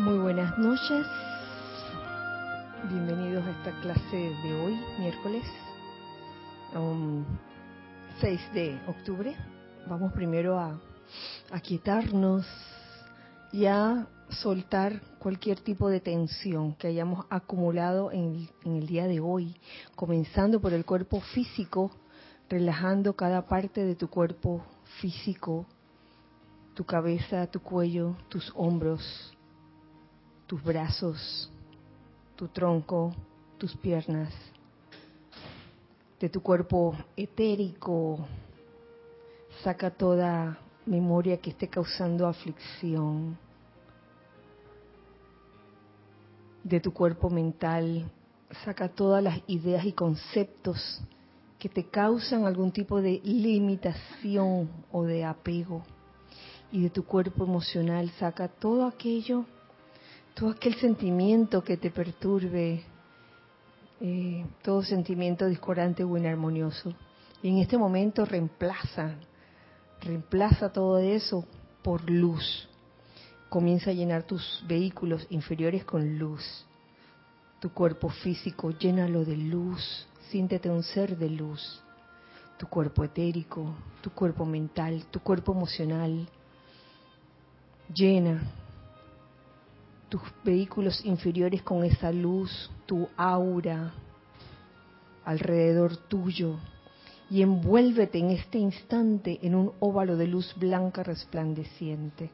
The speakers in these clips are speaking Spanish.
Muy buenas noches. Bienvenidos a esta clase de hoy, miércoles um, 6 de octubre. Vamos primero a, a quietarnos y a soltar cualquier tipo de tensión que hayamos acumulado en el día de hoy, comenzando por el cuerpo físico, relajando cada parte de tu cuerpo físico, tu cabeza, tu cuello, tus hombros, tus brazos, tu tronco, tus piernas, de tu cuerpo etérico, saca toda memoria que esté causando aflicción, de tu cuerpo mental, saca todas las ideas y conceptos que te causan algún tipo de limitación o de apego. Y de tu cuerpo emocional saca todo aquello, todo aquel sentimiento que te perturbe, eh, todo sentimiento discordante o inarmonioso. Y en este momento reemplaza, reemplaza todo eso por luz. Comienza a llenar tus vehículos inferiores con luz. Tu cuerpo físico, llénalo de luz. Siéntete un ser de luz. Tu cuerpo etérico, tu cuerpo mental, tu cuerpo emocional. Llena tus vehículos inferiores con esa luz, tu aura alrededor tuyo y envuélvete en este instante en un óvalo de luz blanca resplandeciente,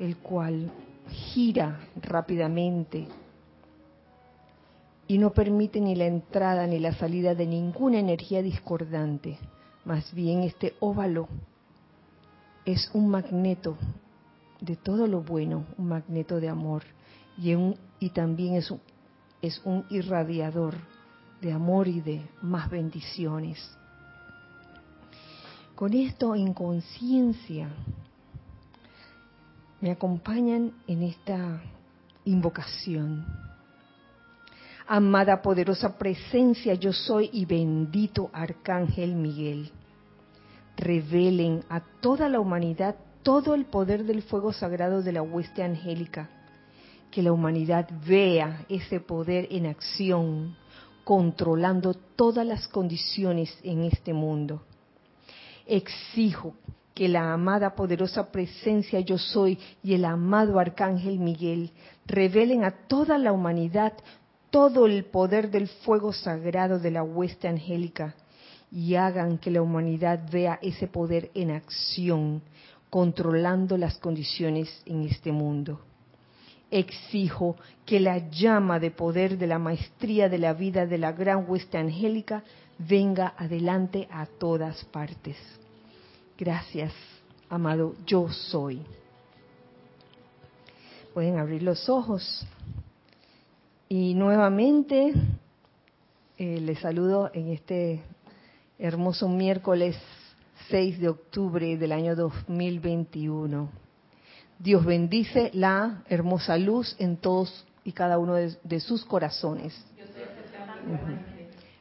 el cual gira rápidamente y no permite ni la entrada ni la salida de ninguna energía discordante. Más bien este óvalo es un magneto de todo lo bueno, un magneto de amor y, y también es un, es un irradiador de amor y de más bendiciones. Con esto en conciencia, me acompañan en esta invocación. Amada poderosa presencia, yo soy y bendito Arcángel Miguel. Revelen a toda la humanidad todo el poder del fuego sagrado de la hueste angélica. Que la humanidad vea ese poder en acción, controlando todas las condiciones en este mundo. Exijo que la amada poderosa presencia yo soy y el amado arcángel Miguel revelen a toda la humanidad todo el poder del fuego sagrado de la hueste angélica y hagan que la humanidad vea ese poder en acción, controlando las condiciones en este mundo. Exijo que la llama de poder de la maestría de la vida de la gran hueste angélica venga adelante a todas partes. Gracias, amado, yo soy. Pueden abrir los ojos. Y nuevamente eh, les saludo en este hermoso miércoles 6 de octubre del año 2021. Dios bendice la hermosa luz en todos y cada uno de, sus corazones.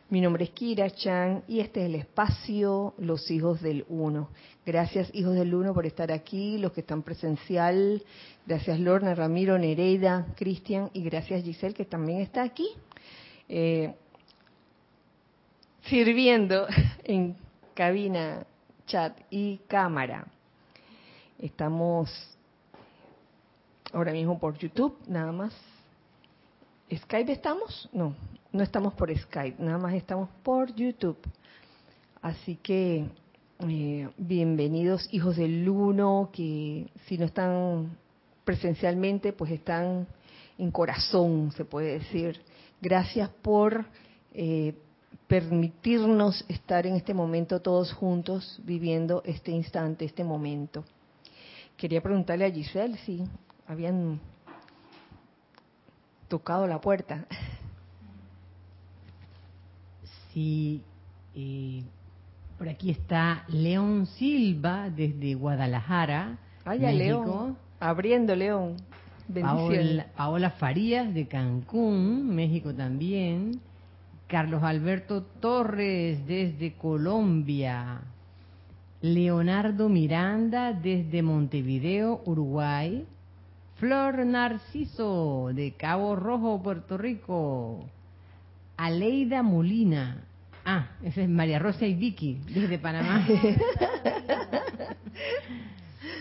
Mi nombre es Kira Chan y este es el espacio Los Hijos del Uno. Gracias, Hijos del Uno, por estar aquí, los que están presencial. Gracias, Lorna, Ramiro, Nereida, Cristian y gracias, Giselle, que también está aquí. Eh, sirviendo en cabina, chat y cámara. Estamos ahora mismo por YouTube, nada más. ¿Skype estamos? No, no estamos por Skype, nada más estamos por YouTube. Así que eh, bienvenidos hijos del uno, que si no están presencialmente, pues están en corazón, se puede decir. Gracias por eh, permitirnos estar en este momento todos juntos, viviendo este instante, este momento. Quería preguntarle a Giselle si habían tocado la puerta. Sí, eh, por aquí está León Silva desde Guadalajara, Vaya. León. Abriendo, León. Paola, Paola Farías de Cancún, México también. Carlos Alberto Torres desde Colombia. Leonardo Miranda desde Montevideo, Uruguay. Flor Narciso de Cabo Rojo, Puerto Rico. Aleida Molina. Ah, esa es María Rosa y Vicky, desde Panamá.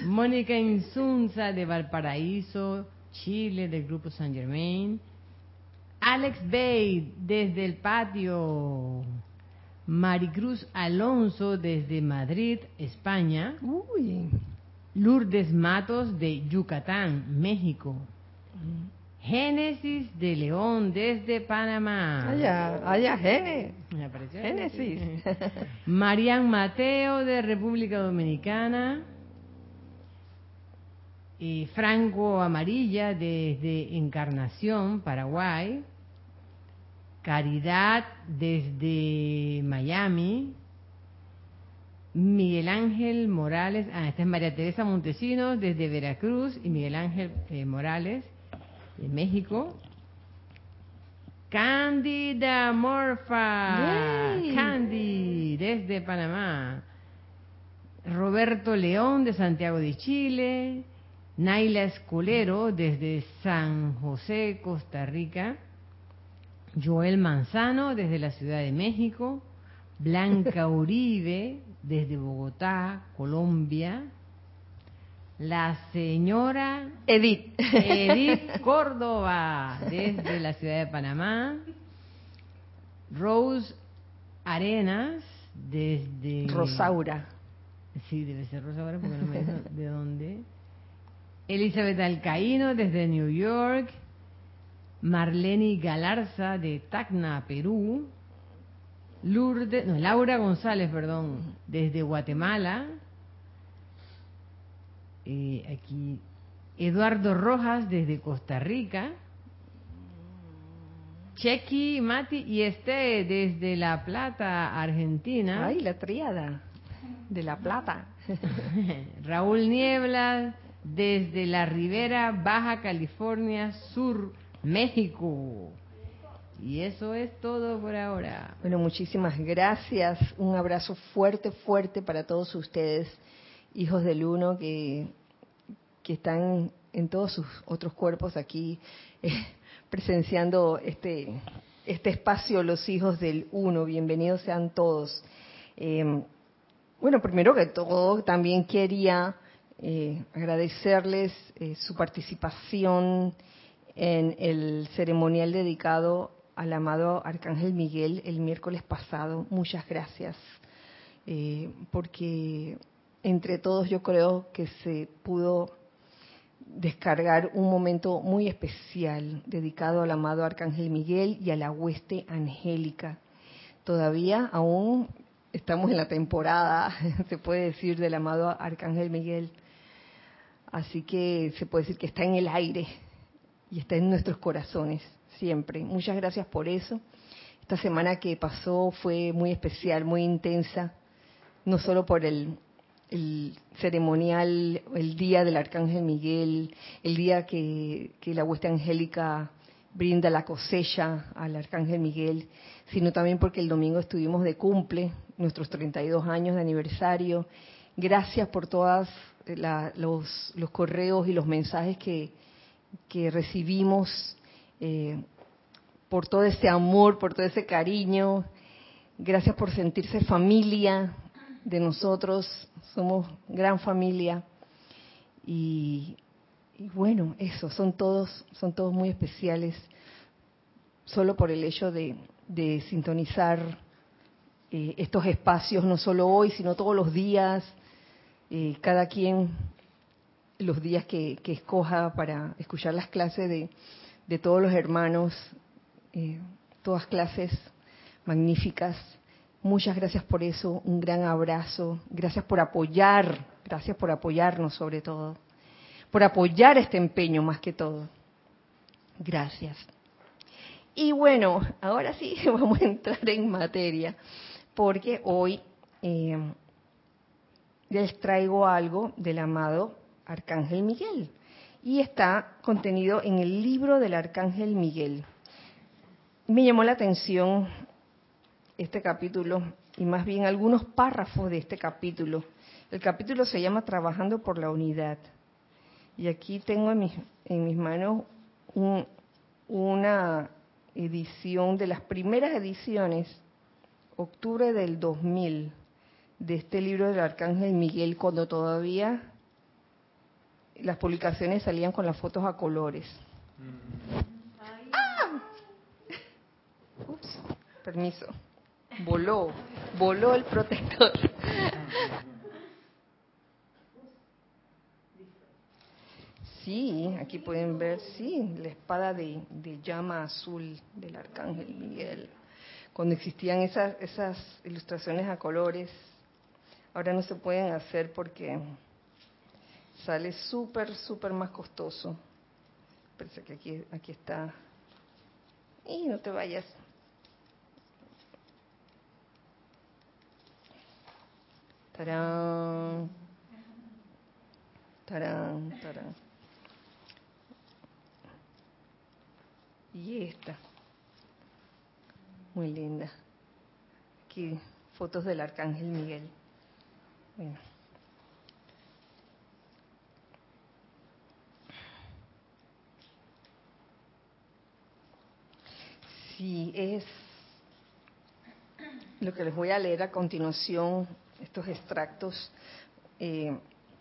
Mónica Insunza de Valparaíso, Chile, del Grupo San Germain. Alex Bay desde el patio. Maricruz Alonso desde Madrid, España. Uy. Lourdes Matos de Yucatán, México. Génesis de León desde Panamá. Allá, allá, Génesis. Génesis. Marian Mateo de República Dominicana. Y Franco Amarilla desde Encarnación, Paraguay. Caridad desde Miami. Miguel Ángel Morales, ah, esta es María Teresa Montesinos desde Veracruz y Miguel Ángel eh, Morales de México. Cándida Morfa, Yay. Candy desde Panamá. Roberto León de Santiago de Chile. Naila Escolero desde San José, Costa Rica. Joel Manzano desde la Ciudad de México. Blanca Uribe desde Bogotá, Colombia. La señora Edith. Edith Córdoba, desde la ciudad de Panamá. Rose Arenas, desde... Rosaura. Sí, debe ser Rosaura porque no me dijo de dónde. Elizabeth Alcaíno, desde New York. Marlene Galarza, de Tacna, Perú. Lourdes, no, Laura González, perdón, desde Guatemala. Eh, aquí Eduardo Rojas desde Costa Rica. Chequi, Mati y Este desde La Plata, Argentina. Ay, la triada de La Plata. Raúl Niebla desde la Ribera Baja California Sur, México. Y eso es todo por ahora. Bueno, muchísimas gracias. Un abrazo fuerte, fuerte para todos ustedes, hijos del uno que, que están en todos sus otros cuerpos aquí eh, presenciando este, este espacio, los hijos del uno. Bienvenidos sean todos. Eh, bueno, primero que todo, también quería eh, agradecerles eh, su participación en el ceremonial dedicado al amado Arcángel Miguel el miércoles pasado. Muchas gracias, eh, porque entre todos yo creo que se pudo descargar un momento muy especial dedicado al amado Arcángel Miguel y a la hueste angélica. Todavía aún estamos en la temporada, se puede decir, del amado Arcángel Miguel. Así que se puede decir que está en el aire y está en nuestros corazones siempre. Muchas gracias por eso. Esta semana que pasó fue muy especial, muy intensa, no solo por el, ceremonial, el día del Arcángel Miguel, el día que, la hueste angélica brinda la cosecha al Arcángel Miguel, sino también porque el domingo estuvimos de cumple, nuestros 32 años de aniversario. Gracias por todos los, los correos y los mensajes que, que recibimos, eh, por todo ese amor, por todo ese cariño. Gracias por sentirse familia de nosotros, somos gran familia. Y, bueno, eso, son todos, son todos muy especiales, solo por el hecho de, sintonizar eh, estos espacios, no solo hoy, sino todos los días, eh, cada quien los días que, escoja para escuchar las clases de todos los hermanos, eh, todas clases magníficas. Muchas gracias por eso, un gran abrazo, gracias por apoyar, gracias por apoyarnos sobre todo, por apoyar este empeño más que todo. Gracias. Y bueno, ahora sí vamos a entrar en materia, porque hoy eh, les traigo algo del amado Arcángel Miguel. Y está contenido en el libro del Arcángel Miguel. Me llamó la atención este capítulo y más bien algunos párrafos de este capítulo. El capítulo se llama Trabajando por la Unidad. Y aquí tengo en mis, en mis manos una edición de las primeras ediciones, octubre del 2000, de este libro del Arcángel Miguel, cuando todavía las publicaciones salían con las fotos a colores. ¡Ah! Ups, permiso. Voló, voló el protector. Sí, aquí pueden ver, sí, la espada de, llama azul del arcángel Miguel. Cuando existían esas, ilustraciones a colores, ahora no se pueden hacer porque sale súper, súper más costoso. Parece que aquí, aquí está. Y no te vayas. Tarán. Tarán, tarán. Y esta. Muy linda. Aquí fotos del Arcángel Miguel. Bueno. Sí, es lo que les voy a leer a continuación, estos extractos, eh,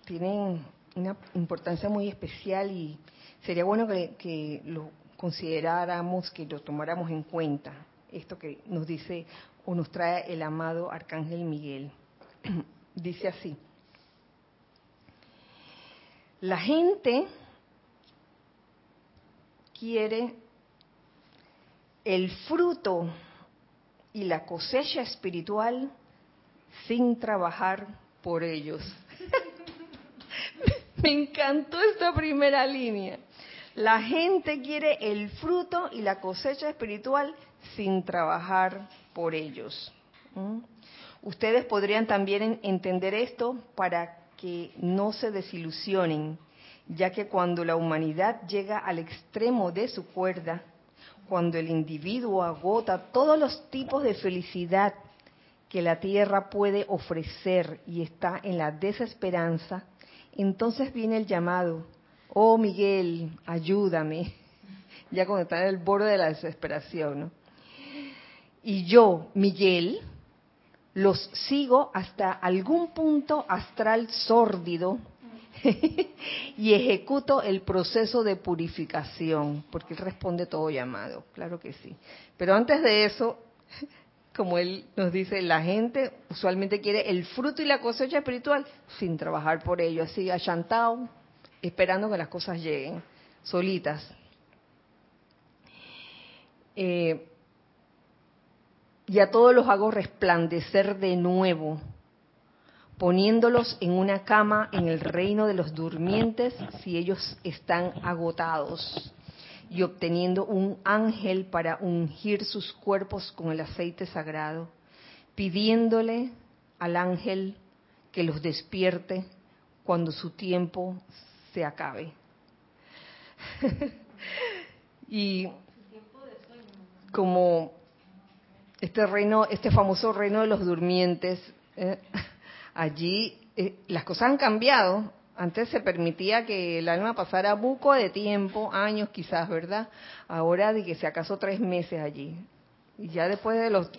tienen una importancia muy especial y sería bueno que, que lo consideráramos, que lo tomáramos en cuenta, esto que nos dice o nos trae el amado Arcángel Miguel. dice así, la gente quiere el fruto y la cosecha espiritual sin trabajar por ellos. Me encantó esta primera línea. La gente quiere el fruto y la cosecha espiritual sin trabajar por ellos. ¿Mm? Ustedes podrían también entender esto para que no se desilusionen, ya que cuando la humanidad llega al extremo de su cuerda, cuando el individuo agota todos los tipos de felicidad que la tierra puede ofrecer y está en la desesperanza, entonces viene el llamado oh Miguel, ayúdame, ya cuando está en el borde de la desesperación. ¿no? Y yo, Miguel, los sigo hasta algún punto astral sórdido y ejecuto el proceso de purificación, porque él responde todo llamado, claro que sí. Pero antes de eso, como él nos dice, la gente usualmente quiere el fruto y la cosecha espiritual sin trabajar por ello, así achantado, esperando que las cosas lleguen solitas. Eh, y a todos los hago resplandecer de nuevo, poniéndolos en una cama en el reino de los durmientes si ellos están agotados, y obteniendo un ángel para ungir sus cuerpos con el aceite sagrado, pidiéndole al ángel que los despierte cuando su tiempo se acabe. y como este reino, este famoso reino de los durmientes, eh, allí eh, las cosas han cambiado. Antes se permitía que el alma pasara buco de tiempo, años quizás, ¿verdad? Ahora de que si acaso tres meses allí. Y ya después de los,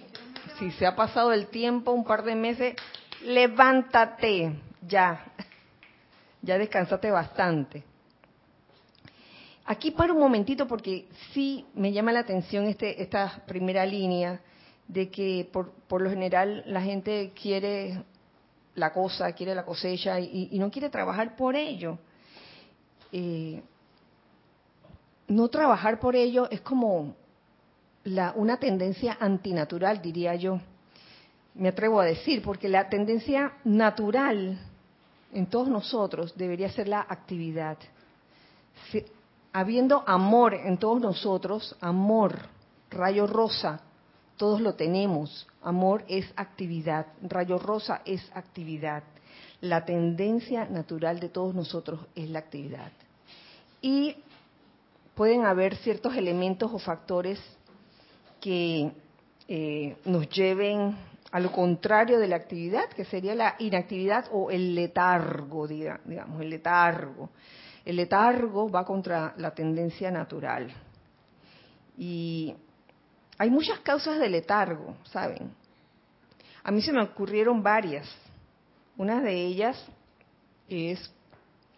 si se ha pasado el tiempo, un par de meses, levántate, ya, ya descansaste bastante. Aquí paro un momentito porque sí me llama la atención este, esta primera línea de que por, por lo general la gente quiere la cosa, quiere la cosecha y, no quiere trabajar por ello. Eh, no trabajar por ello es como la, una tendencia antinatural, diría yo. Me atrevo a decir, porque la tendencia natural en todos nosotros debería ser la actividad. habiendo amor en todos nosotros, amor, rayo rosa, todos lo tenemos. Amor es actividad, rayo rosa es actividad. La tendencia natural de todos nosotros es la actividad. Y pueden haber ciertos elementos o factores que eh, nos lleven a lo contrario de la actividad, que sería la inactividad o el letargo, digamos, el letargo. El letargo va contra la tendencia natural. Y hay muchas causas de letargo, ¿saben? A mí se me ocurrieron varias. Una de ellas es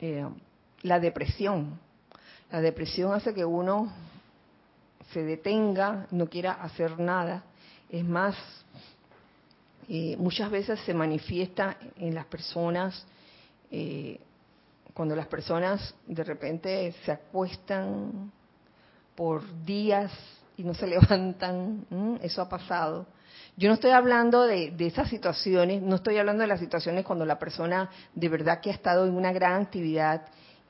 eh, la depresión. La depresión hace que uno se detenga, no quiera hacer nada. Es más, eh, muchas veces se manifiesta en las personas, eh, cuando las personas de repente se acuestan por días y no se levantan, eso ha pasado. Yo no estoy hablando de, de, esas situaciones, no estoy hablando de las situaciones cuando la persona de verdad que ha estado en una gran actividad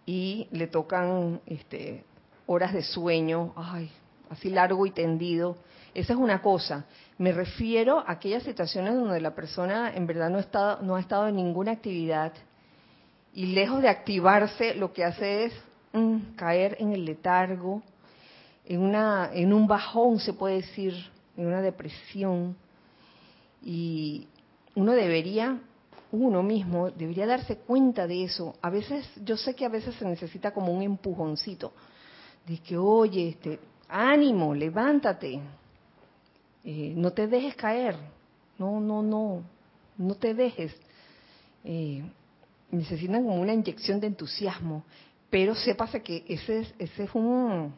y le tocan este, horas de sueño, ay, así largo y tendido. Esa es una cosa. Me refiero a aquellas situaciones donde la persona en verdad no, está, no ha estado en ninguna actividad y lejos de activarse lo que hace es mm, caer en el letargo, en, una, en un bajón se puede decir, en una depresión. Y uno debería, uno mismo, debería darse cuenta de eso. A veces, yo sé que a veces se necesita como un empujoncito, de que, oye, este, ánimo, levántate, eh, no te dejes caer, no, no, no, no te dejes. Eh, necesitan como una inyección de entusiasmo, pero sépase que ese es, ese es un,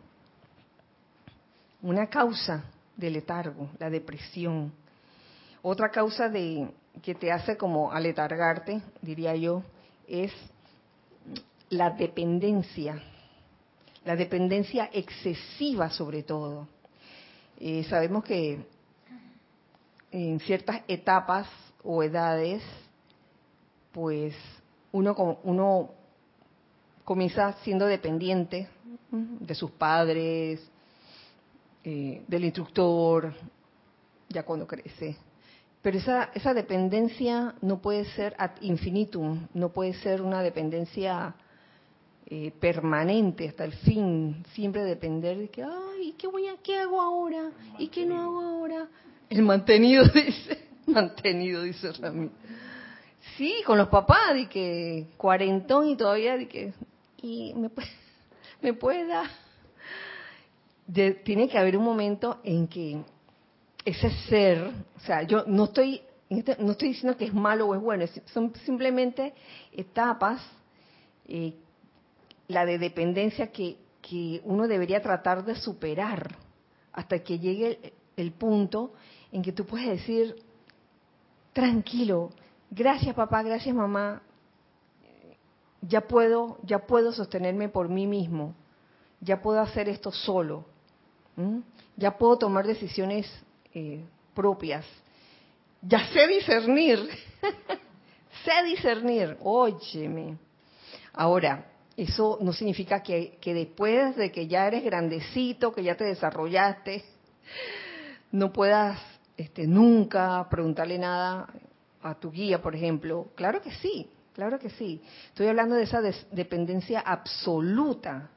una causa de letargo, la depresión. Otra causa de que te hace como aletargarte, diría yo, es la dependencia, la dependencia excesiva sobre todo. Eh, sabemos que en ciertas etapas o edades, pues uno, uno comienza siendo dependiente de sus padres, eh, del instructor, ya cuando crece. Pero esa, esa dependencia no puede ser ad infinitum, no puede ser una dependencia eh, permanente hasta el fin, siempre depender de que, ay, ¿qué, voy a, ¿qué hago ahora? ¿Y qué no hago ahora? El mantenido, dice, mantenido, dice Ramírez. Sí, con los papás, de que cuarentón y todavía, de que, y me, me puede dar tiene que haber un momento en que ese ser, o sea, yo no estoy, este, no estoy diciendo que es malo o es bueno, son simplemente etapas, eh, la de dependencia que, que uno debería tratar de superar hasta que llegue el, el punto en que tú puedes decir, tranquilo, gracias papá, gracias mamá, ya puedo, ya puedo sostenerme por mí mismo, ya puedo hacer esto solo ¿Mm? Ya puedo tomar decisiones eh, propias. Ya sé discernir. sé discernir. Óyeme. Ahora, eso no significa que, después de que ya eres grandecito, que ya te desarrollaste, no puedas este, nunca preguntarle nada a tu guía, por ejemplo. Claro que sí, claro que sí. Estoy hablando de esa dependencia absoluta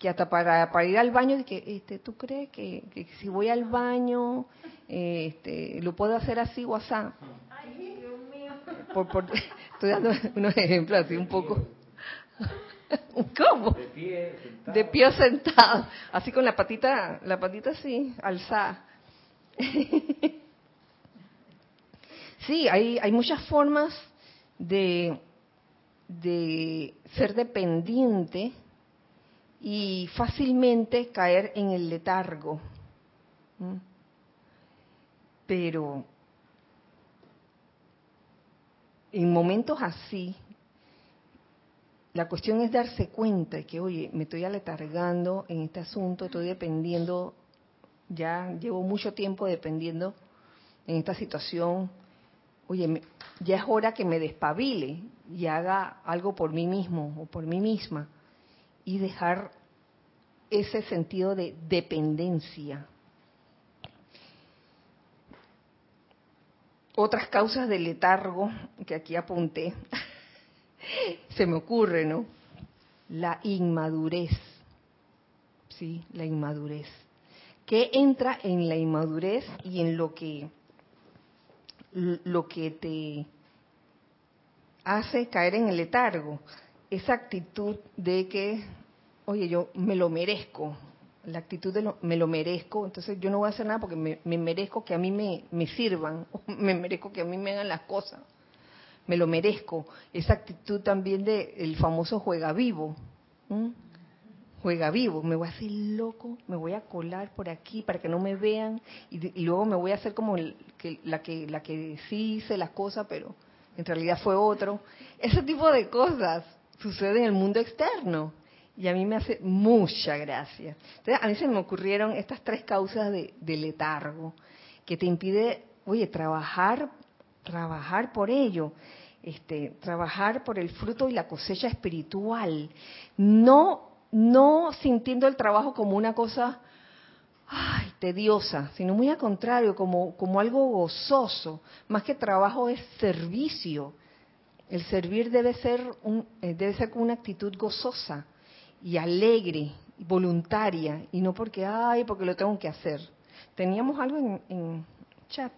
que hasta para, para ir al baño, que, este, ¿tú crees que, si voy al baño este, lo puedo hacer así o así? Ay, Dios mío. estoy dando unos ejemplos así un poco. ¿Cómo? De pie, sentado. De pie sentado, así con la patita, la patita así, alzada. Sí, hay, hay muchas formas de, de ser dependiente y fácilmente caer en el letargo. Pero en momentos así, la cuestión es darse cuenta de que, oye, me estoy aletargando en este asunto, estoy dependiendo, ya llevo mucho tiempo dependiendo en esta situación. Oye, ya es hora que me despabile y haga algo por mí mismo o por mí misma y dejar ese sentido de dependencia. Otras causas de letargo que aquí apunté, se me ocurre, ¿no? La inmadurez. Sí, la inmadurez. ¿Qué entra en la inmadurez y en lo que lo que te hace caer en el letargo? esa actitud de que, oye, yo me lo merezco, la actitud de lo, me lo merezco, entonces yo no voy a hacer nada porque me, merezco que a mí me, me, sirvan, o me merezco que a mí me hagan las cosas, me lo merezco. Esa actitud también de el famoso juega vivo, juega vivo, me voy a hacer loco, me voy a colar por aquí para que no me vean y, luego me voy a hacer como que, la que la que sí hice las cosas, pero en realidad fue otro. Ese tipo de cosas sucede en el mundo externo y a mí me hace mucha gracia. Entonces, a mí se me ocurrieron estas tres causas de, letargo que te impide, oye, trabajar, trabajar por ello. Este, trabajar por el fruto y la cosecha espiritual, no no sintiendo el trabajo como una cosa ay, tediosa, sino muy al contrario, como, como algo gozoso. Más que trabajo es servicio. El servir debe ser, un, eh, debe ser una actitud gozosa y alegre, y voluntaria, y no porque, ay, porque lo tengo que hacer. Teníamos algo en, en chat.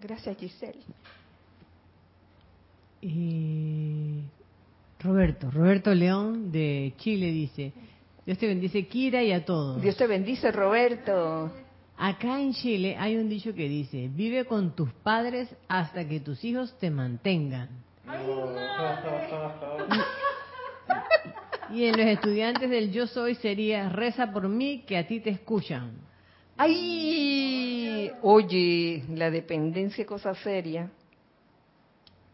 Gracias, Giselle. Y Roberto, Roberto León de Chile dice, Dios te bendice Kira y a todos. Dios te bendice Roberto. Acá en Chile hay un dicho que dice, vive con tus padres hasta que tus hijos te mantengan. y en los estudiantes del yo soy sería, reza por mí que a ti te escuchan. ¡Ay! Oye, la dependencia cosa seria.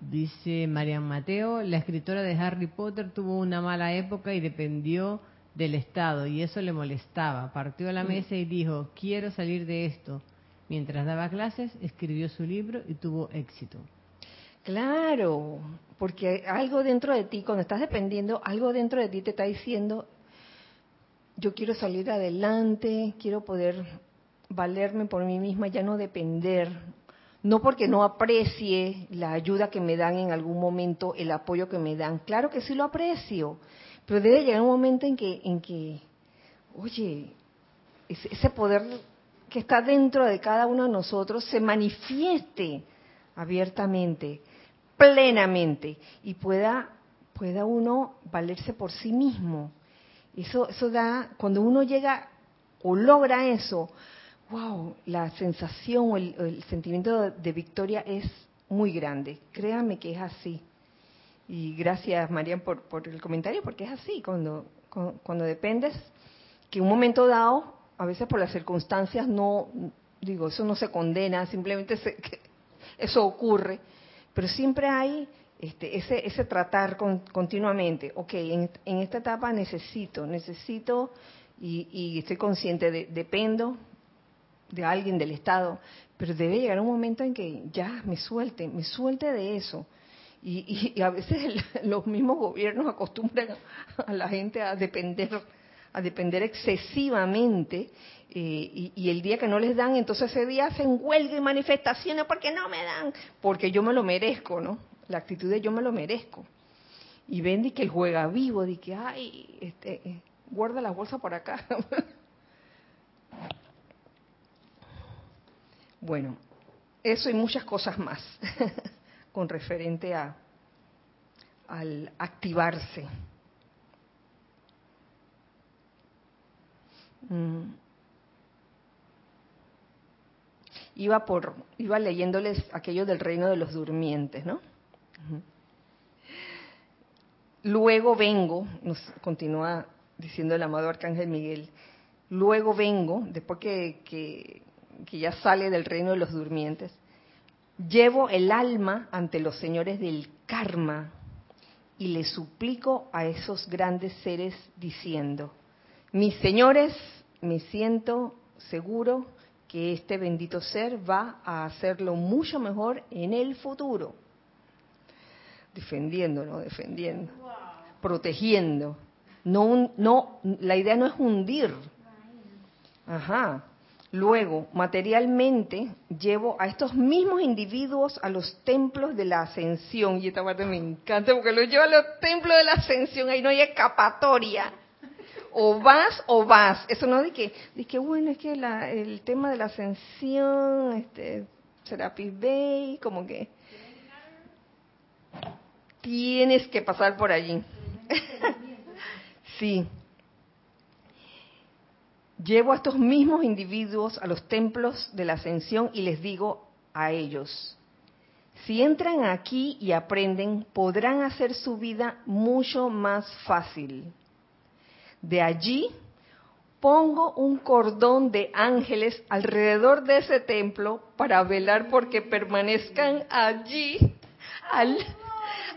Dice Marian Mateo, la escritora de Harry Potter tuvo una mala época y dependió del Estado y eso le molestaba. Partió a la mm. mesa y dijo, quiero salir de esto. Mientras daba clases, escribió su libro y tuvo éxito. Claro, porque algo dentro de ti, cuando estás dependiendo, algo dentro de ti te está diciendo, yo quiero salir adelante, quiero poder valerme por mí misma, ya no depender, no porque no aprecie la ayuda que me dan en algún momento, el apoyo que me dan. Claro que sí lo aprecio, pero debe llegar un momento en que, en que oye, ese poder que está dentro de cada uno de nosotros se manifieste abiertamente, plenamente, y pueda, pueda uno valerse por sí mismo. Eso, eso da, cuando uno llega o logra eso, wow, la sensación o el, sentimiento de victoria es muy grande. Créame que es así. Y gracias, Marian, por, el comentario, porque es así. Cuando, cuando, dependes, que un momento dado, a veces por las circunstancias, no, digo, eso no se condena, simplemente eso ocurre, pero siempre hay este, ese, ese tratar continuamente. Ok, en, esta etapa necesito, necesito y, estoy consciente de, dependo, de alguien del Estado, pero debe llegar un momento en que ya me suelte, me suelte de eso. Y, a veces los mismos gobiernos acostumbran a la gente a depender, a depender excesivamente, eh, y, el día que no les dan, entonces ese día hacen huelga y manifestaciones porque no me dan, porque yo me lo merezco, ¿no? La actitud de yo me lo merezco. Y ven de que juega vivo, de que, ay, este, eh, guarda la bolsa por acá. Bueno, eso y muchas cosas más con referente a al activarse. Mm. Iba por iba leyéndoles aquello del reino de los durmientes, ¿no? Luego vengo, nos continúa diciendo el amado arcángel Miguel, luego vengo, después que que ya sale del reino de los durmientes, llevo el alma ante los señores del karma y le suplico a esos grandes seres diciendo, mis señores, me siento seguro que este bendito ser va a hacerlo mucho mejor en el futuro. Defendiendo, Defendiendo. Protegiendo. No, no, la idea no es hundir. Ajá. Luego, materialmente, llevo a estos mismos individuos a los templos de la ascensión. Y esta parte me encanta porque los llevo a los templos de la ascensión. Ahí no hay escapatoria. O vas o vas. Eso no de que, que bueno, es que el tema de la ascensión, este, Serapis Bay, como que... tienes que pasar por allí. sí. Llevo a estos mismos individuos a los templos de la ascensión y les digo a ellos, si entran aquí y aprenden, podrán hacer su vida mucho más fácil. De allí pongo un cordón de ángeles alrededor de ese templo para velar porque permanezcan allí al,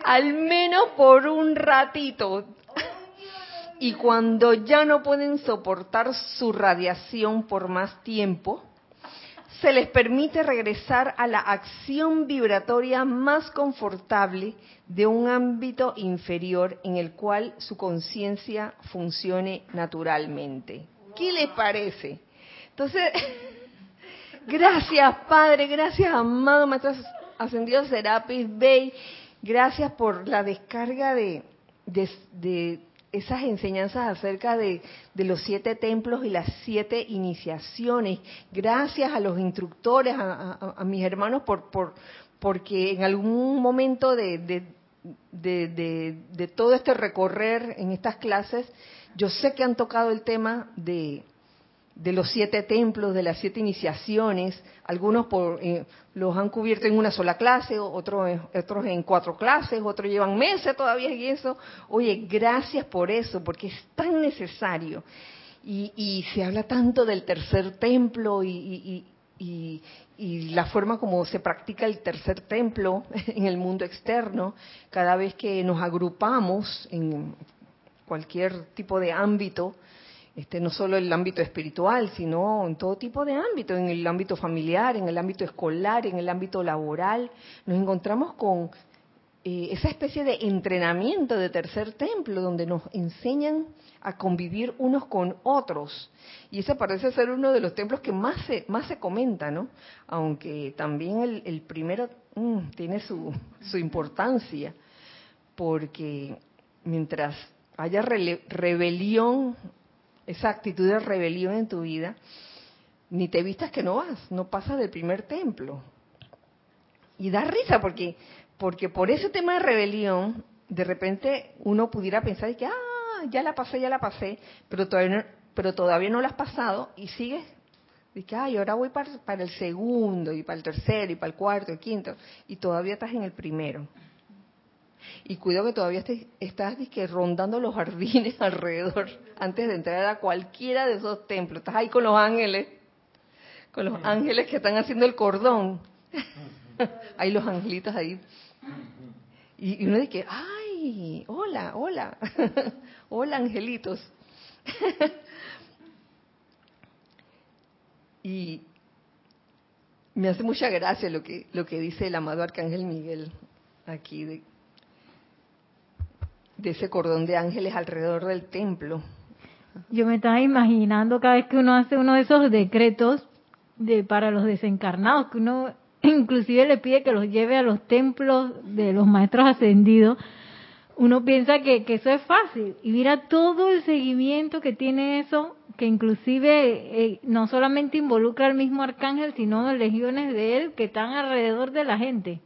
al menos por un ratito. Y cuando ya no pueden soportar su radiación por más tiempo, se les permite regresar a la acción vibratoria más confortable de un ámbito inferior en el cual su conciencia funcione naturalmente. ¿Qué les parece? Entonces, gracias Padre, gracias amado Maestro Ascendido Serapis Bey, gracias por la descarga de, de, esas enseñanzas acerca de, de, los siete templos y las siete iniciaciones. Gracias a los instructores, a, mis hermanos, por, por, porque en algún momento de, de, de, todo este recorrer en estas clases, yo sé que han tocado el tema de, de los siete templos, de las siete iniciaciones, algunos por, eh, los han cubierto en una sola clase, otros, otros en cuatro clases, otros llevan meses todavía en eso. Oye, gracias por eso, porque es tan necesario. Y, y se habla tanto del tercer templo y, y, y, la forma como se practica el tercer templo en el mundo externo, cada vez que nos agrupamos en cualquier tipo de ámbito, este, no solo el ámbito espiritual, sino en todo tipo de ámbito, en el ámbito familiar, en el ámbito escolar, en el ámbito laboral, nos encontramos con eh, esa especie de entrenamiento de tercer templo, donde nos enseñan a convivir unos con otros. Y ese parece ser uno de los templos que más se, más se comenta, ¿no? Aunque también el, primero mm, tiene su, su importancia, porque mientras haya rebelión esa actitud de rebelión en tu vida, ni te vistas que no vas, no pasas del primer templo. Y da risa porque, porque por ese tema de rebelión, de repente uno pudiera pensar que, ah, ya la pasé, ya la pasé, pero todavía no, pero todavía no la has pasado y sigues. Y ay, ahora voy para, para el segundo, y para el tercero, y para el cuarto, y el quinto, y todavía estás en el primero. Y cuidado que todavía estás rondando los jardines alrededor antes de entrar a cualquiera de esos templos. Estás ahí con los ángeles, con los ángeles que están haciendo el cordón. hay los angelitos ahí. Y, uno dice, ay, hola, hola, hola angelitos. y me hace mucha gracia lo que, lo que dice el amado Arcángel Miguel aquí, de de ese cordón de ángeles alrededor del templo. Yo me estaba imaginando cada vez que uno hace uno de esos decretos de para los desencarnados, que uno inclusive le pide que los lleve a los templos de los maestros ascendidos, uno piensa que, que eso es fácil. Y mira todo el seguimiento que tiene eso, que inclusive eh, no solamente involucra al mismo arcángel, sino legiones de él que están alrededor de la gente,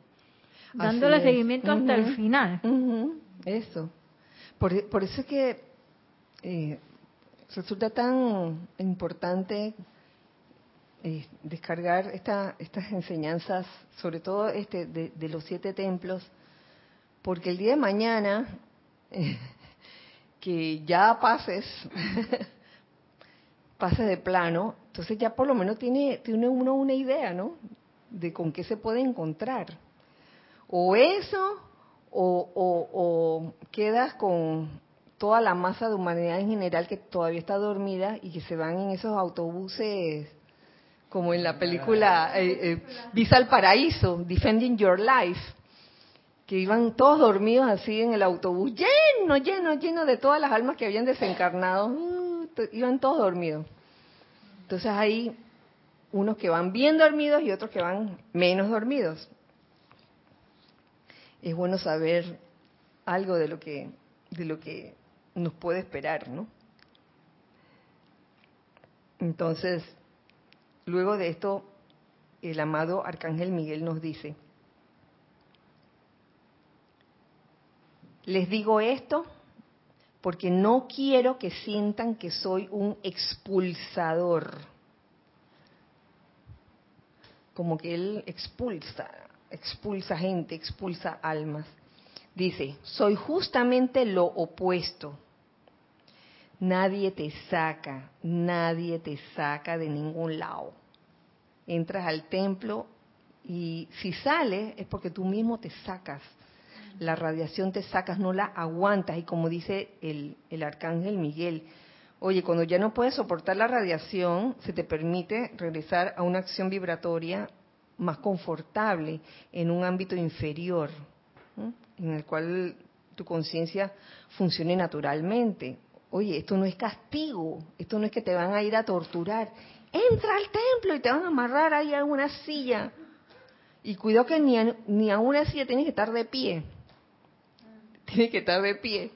dándole seguimiento hasta el final. Eso. Por, por eso es que eh, resulta tan importante eh, descargar esta, estas enseñanzas, sobre todo este de, los siete templos, porque el día de mañana, eh, que ya pases, pases de plano, entonces ya por lo menos tiene, tiene uno una idea, ¿no? De con qué se puede encontrar. O eso, o, quedas con toda la masa de humanidad en general que todavía está dormida y que se van en esos autobuses como en la película eh, eh, Visa al Paraíso, Defending Your Life, que iban todos dormidos así en el autobús, lleno, lleno, lleno de todas las almas que habían desencarnado, uh, iban todos dormidos. Entonces hay unos que van bien dormidos y otros que van menos dormidos es bueno saber algo de lo que de lo que nos puede esperar, ¿no? Entonces, luego de esto, el amado Arcángel Miguel nos dice, Les digo esto porque no quiero que sientan que soy un expulsador. Como que él expulsa, expulsa gente, expulsa almas. Dice, soy justamente lo opuesto. Nadie te saca, nadie te saca de ningún lado. Entras al templo y si sales es porque tú mismo te sacas. La radiación te sacas, no la aguantas. Y como dice el, el arcángel Miguel, oye, cuando ya no puedes soportar la radiación, se te permite regresar a una acción vibratoria más confortable en un ámbito inferior, en el cual tu conciencia funcione naturalmente. Oye, esto no es castigo, esto no es que te van a ir a torturar. Entra al templo y te van a amarrar ahí a una silla. Y cuidado que ni a, ni a una silla tienes que estar de pie. Tienes que estar de pie.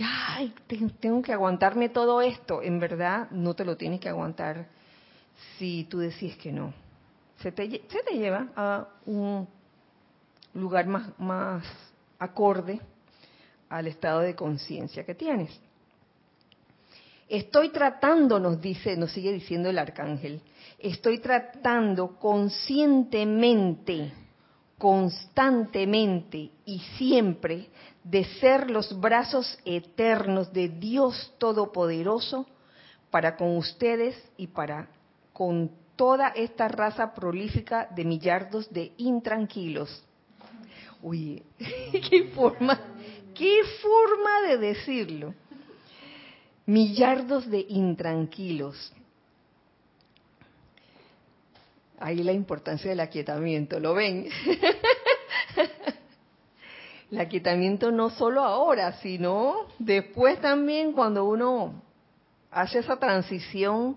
Ay, tengo que aguantarme todo esto. En verdad, no te lo tienes que aguantar si tú decides que no. Se te, lleva a un lugar más, más acorde al estado de conciencia que tienes. Estoy tratando, nos dice, nos sigue diciendo el arcángel, estoy tratando conscientemente, constantemente y siempre de ser los brazos eternos de Dios Todopoderoso para con ustedes y para con toda esta raza prolífica de millardos de intranquilos. Uy, qué forma, qué forma de decirlo. Millardos de intranquilos. Ahí la importancia del aquietamiento, ¿lo ven? el aquietamiento no solo ahora, sino después también cuando uno hace esa transición.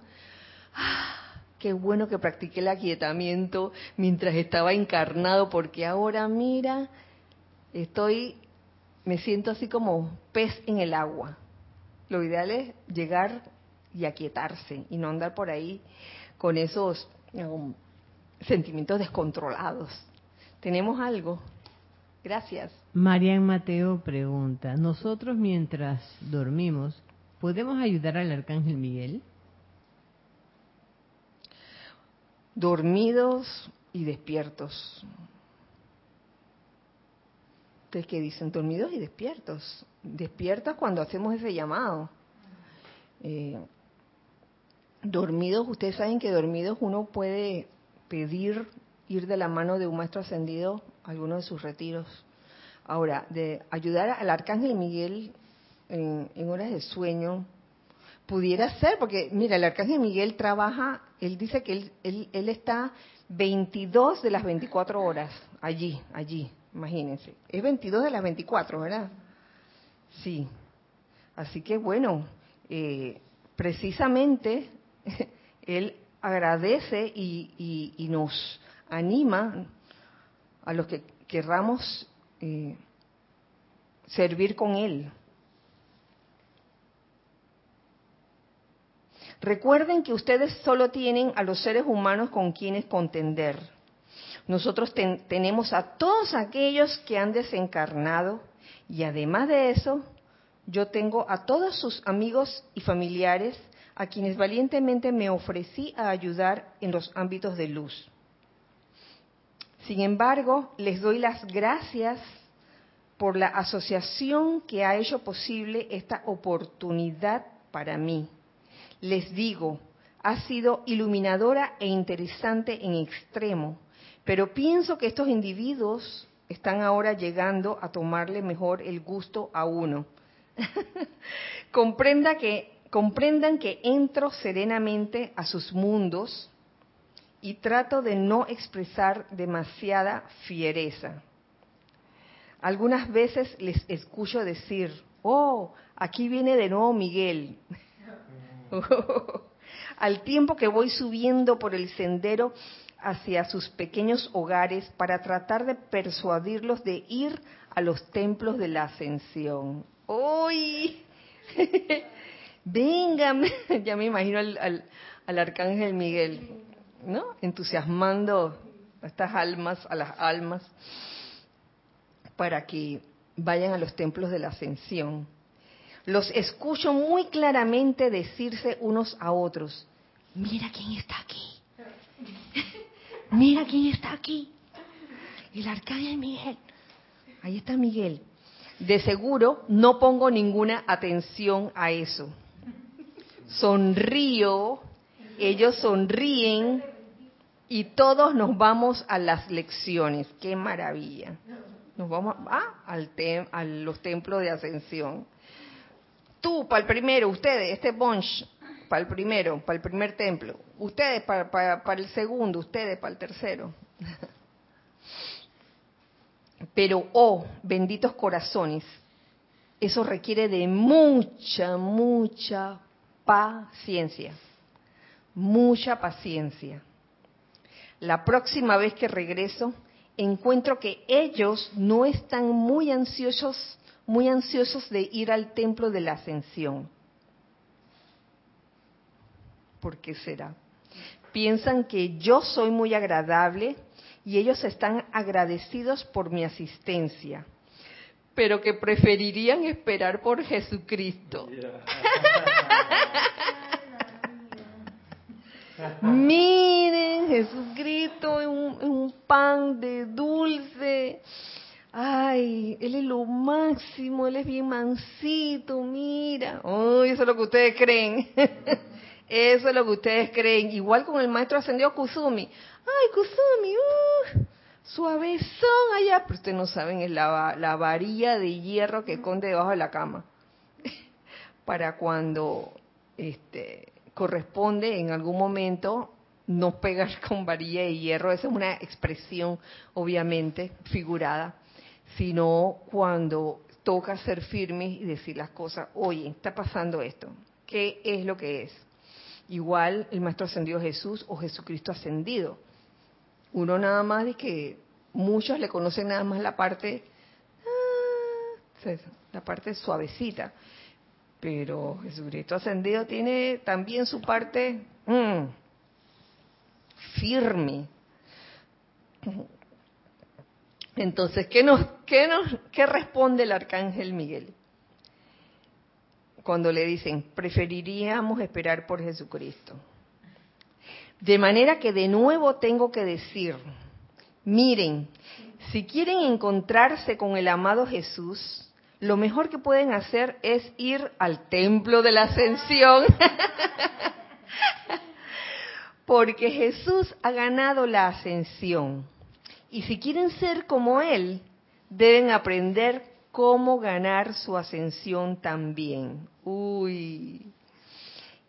¡ah! Qué bueno que practiqué el aquietamiento mientras estaba encarnado, porque ahora mira, estoy, me siento así como pez en el agua. Lo ideal es llegar y aquietarse y no andar por ahí con esos um, sentimientos descontrolados. ¿Tenemos algo? Gracias. Marian Mateo pregunta, ¿nosotros mientras dormimos podemos ayudar al Arcángel Miguel? Dormidos y despiertos. ¿Ustedes qué dicen? Dormidos y despiertos. Despiertas cuando hacemos ese llamado. Eh, dormidos, ustedes saben que dormidos uno puede pedir ir de la mano de un maestro ascendido a alguno de sus retiros. Ahora, de ayudar al arcángel Miguel en, horas de sueño, pudiera ser, porque mira, el arcángel Miguel trabaja, él dice que él, él, él está 22 de las 24 horas allí, allí, imagínense. Es 22 de las 24, ¿verdad? Sí. Así que bueno, eh, precisamente él agradece y, y, nos anima a los que querramos eh, servir con Él. Recuerden que ustedes solo tienen a los seres humanos con quienes contender. Nosotros tenemos a todos aquellos que han desencarnado y además de eso, yo tengo a todos sus amigos y familiares a quienes valientemente me ofrecí a ayudar en los ámbitos de luz. Sin embargo, les doy las gracias por la asociación que ha hecho posible esta oportunidad para mí. Les digo, ha sido iluminadora e interesante en extremo, pero pienso que estos individuos están ahora llegando a tomarle mejor el gusto a uno. Comprenda que comprendan que entro serenamente a sus mundos y trato de no expresar demasiada fiereza. Algunas veces les escucho decir, oh, aquí viene de nuevo Miguel. Al tiempo que voy subiendo por el sendero hacia sus pequeños hogares para tratar de persuadirlos de ir a los templos de la ascensión. ¡Uy! Venga, ya me imagino al, al, arcángel Miguel, ¿no? Entusiasmando a estas almas, a las almas, para que vayan a los templos de la ascensión. Los escucho muy claramente decirse unos a otros, mira quién está aquí, mira quién está aquí, el arcángel Miguel, ahí está Miguel. De seguro no pongo ninguna atención a eso. Sonrío, ellos sonríen y todos nos vamos a las lecciones. ¡Qué maravilla! Nos vamos ah, al a los templos de ascensión. Tú, para el primero, ustedes, este bunch, para el primero, para el primer templo. Ustedes, para, para el segundo, ustedes, para el tercero. Pero, oh, benditos corazones, eso requiere de mucha, mucha paciencia. Mucha paciencia. La próxima vez que regreso, encuentro que ellos no están muy ansiosos, muy ansiosos de ir al templo de la ascensión. ¿Por qué será? Piensan que yo soy muy agradable y ellos están agradecidos por mi asistencia, pero que preferirían esperar por Jesucristo. Miren, Jesucristo es un, pan de dulce. Ay, Él es lo máximo, Él es bien mansito, mira. Uy, eso es lo que ustedes creen. Eso es lo que ustedes creen. Igual con el maestro ascendió Kusumi. Ay, Kusumi, uh, suavezón allá. Pero ustedes no saben, es la, la varilla de hierro que esconde debajo de la cama. Para cuando este, corresponde en algún momento no pegar con varilla de hierro. Esa es una expresión, obviamente, figurada. Sino cuando toca ser firme y decir las cosas. Oye, está pasando esto. ¿Qué es lo que es? igual el Maestro Ascendido Jesús o Jesucristo Ascendido. Uno nada más de que muchos le conocen nada más la parte, ah, la parte suavecita, pero Jesucristo Ascendido tiene también su parte mm, firme. Entonces, ¿qué nos, responde el arcángel Miguel? cuando le dicen, preferiríamos esperar por Jesucristo. De manera que de nuevo tengo que decir, miren, si quieren encontrarse con el amado Jesús, lo mejor que pueden hacer es ir al templo de la ascensión. Porque Jesús ha ganado la ascensión. Y si quieren ser como Él, deben aprender cómo ganar su ascensión también. Uy,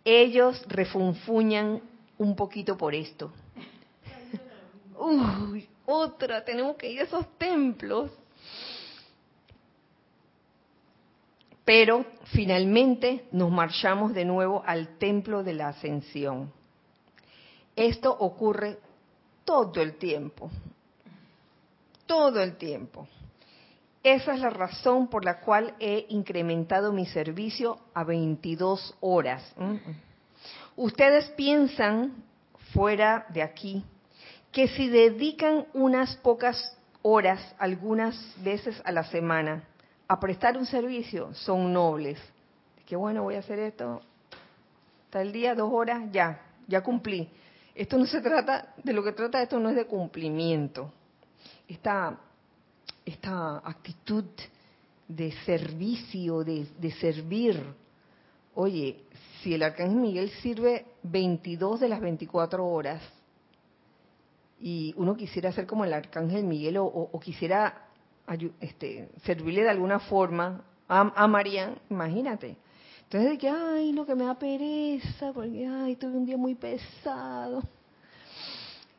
ellos refunfuñan un poquito por esto. Uy, otra, tenemos que ir a esos templos. Pero finalmente nos marchamos de nuevo al templo de la ascensión. Esto ocurre todo el tiempo, todo el tiempo. Esa es la razón por la cual he incrementado mi servicio a 22 horas. Ustedes piensan, fuera de aquí, que si dedican unas pocas horas, algunas veces a la semana, a prestar un servicio, son nobles. Que bueno, voy a hacer esto, tal día, dos horas, ya, ya cumplí. Esto no se trata, de lo que trata esto no es de cumplimiento. Esta esta actitud de servicio, de, servir. Oye, si el arcángel Miguel sirve 22 de las 24 horas y uno quisiera ser como el arcángel Miguel o, quisiera este, servirle de alguna forma a, María, imagínate. Entonces de que, ay, no, que me da pereza, porque, ay, tuve un día muy pesado.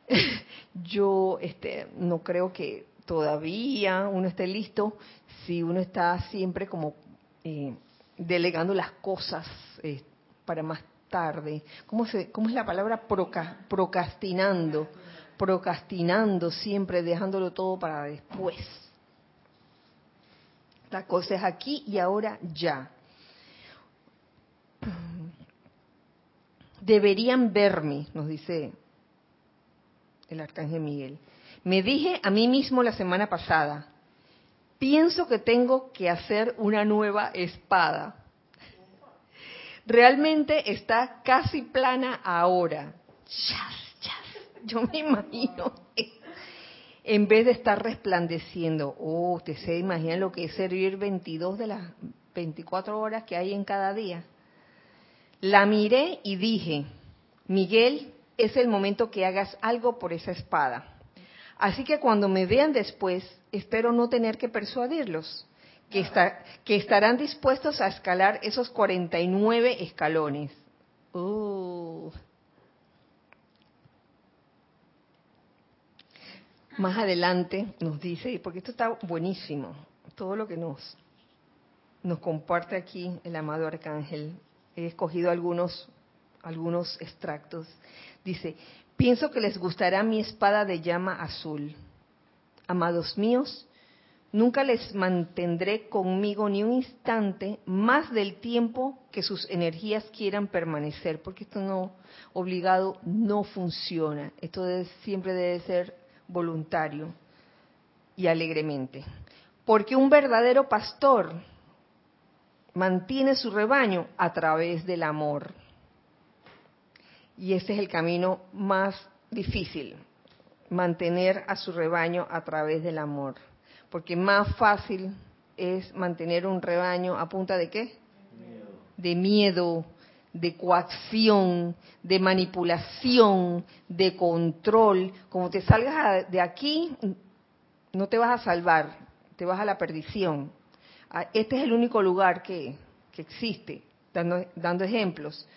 Yo este, no creo que todavía uno esté listo si uno está siempre como eh, delegando las cosas eh, para más tarde. ¿Cómo, se, ¿Cómo es la palabra procrastinando? Procrastinando siempre, dejándolo todo para después. La cosa es aquí y ahora ya. Deberían verme, nos dice el arcángel Miguel me dije a mí mismo la semana pasada, pienso que tengo que hacer una nueva espada. Realmente está casi plana ahora. Yo me imagino en vez de estar resplandeciendo. Oh, usted se imagina lo que es servir 22 de las 24 horas que hay en cada día. La miré y dije, Miguel, es el momento que hagas algo por esa espada. Así que cuando me vean después, espero no tener que persuadirlos, que, estarán dispuestos a escalar esos 49 escalones. Uh. Más adelante nos dice, porque esto está buenísimo, todo lo que nos comparte aquí el amado arcángel. He escogido algunos, algunos extractos. Dice, pienso que les gustará mi espada de llama azul. Amados míos, nunca les mantendré conmigo ni un instante más del tiempo que sus energías quieran permanecer, porque esto no obligado no funciona. Esto siempre debe ser voluntario y alegremente. Porque un verdadero pastor mantiene su rebaño a través del amor. Y ese es el camino más difícil, mantener a su rebaño a través del amor. Porque más fácil es mantener un rebaño a punta de qué? De miedo, de coacción, de manipulación, de control. Como te salgas de aquí, no te vas a salvar, te vas a la perdición. Ah, este es el único lugar que, existe, dando, dando ejemplos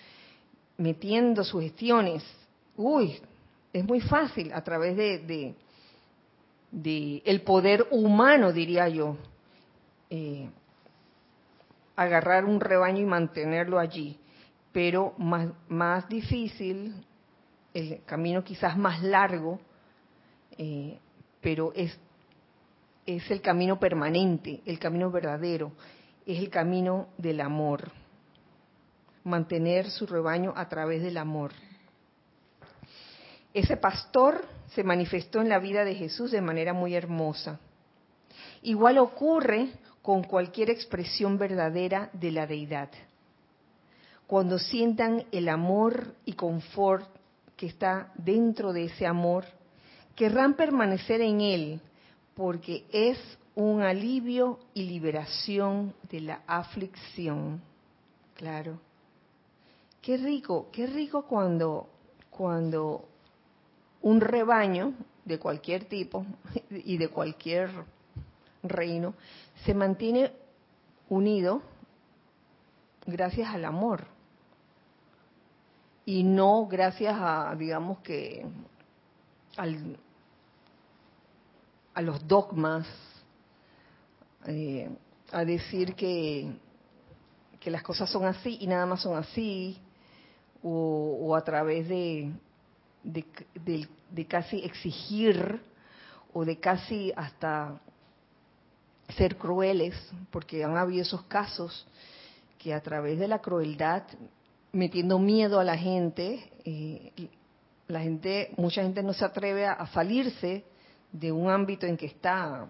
metiendo sugestiones. Uy, es muy fácil a través de, el poder humano, diría yo, eh, agarrar un rebaño y mantenerlo allí. Pero más, más difícil, el camino quizás más largo, eh, pero es, es el camino permanente, el camino verdadero, es el camino del amor mantener su rebaño a través del amor. Ese pastor se manifestó en la vida de Jesús de manera muy hermosa. Igual ocurre con cualquier expresión verdadera de la deidad. Cuando sientan el amor y confort que está dentro de ese amor, querrán permanecer en él porque es un alivio y liberación de la aflicción. Claro. Qué rico, qué rico cuando, cuando un rebaño de cualquier tipo y de cualquier reino se mantiene unido gracias al amor y no gracias a, digamos que, al, a los dogmas, eh, a decir que, que las cosas son así y nada más son así, o, a través de, de, casi exigir o de casi hasta ser crueles, porque han habido esos casos que a través de la crueldad, metiendo miedo a la gente, eh, la gente, mucha gente no se atreve a, salirse de un ámbito en que está.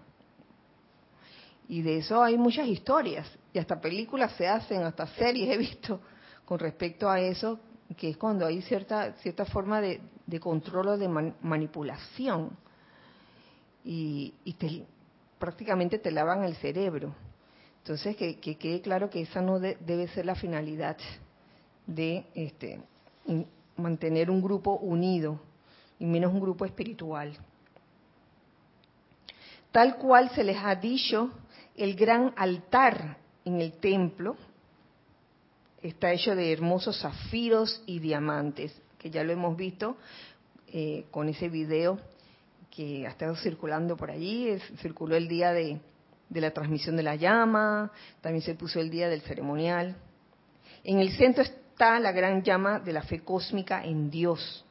Y de eso hay muchas historias, y hasta películas se hacen, hasta series he visto con respecto a eso, que es cuando hay cierta, cierta forma de, control o de manipulación. Y, prácticamente te lavan el cerebro. Entonces, que, quede claro que esa no debe ser la finalidad de este, mantener un grupo unido, y menos un grupo espiritual. Tal cual se les ha dicho, el gran altar en el templo está hecho de hermosos zafiros y diamantes, que ya lo hemos visto eh, con ese video que ha estado circulando por allí, circuló el día de, la transmisión de la llama, también se puso el día del ceremonial. En el centro está la gran llama de la fe cósmica en Dios,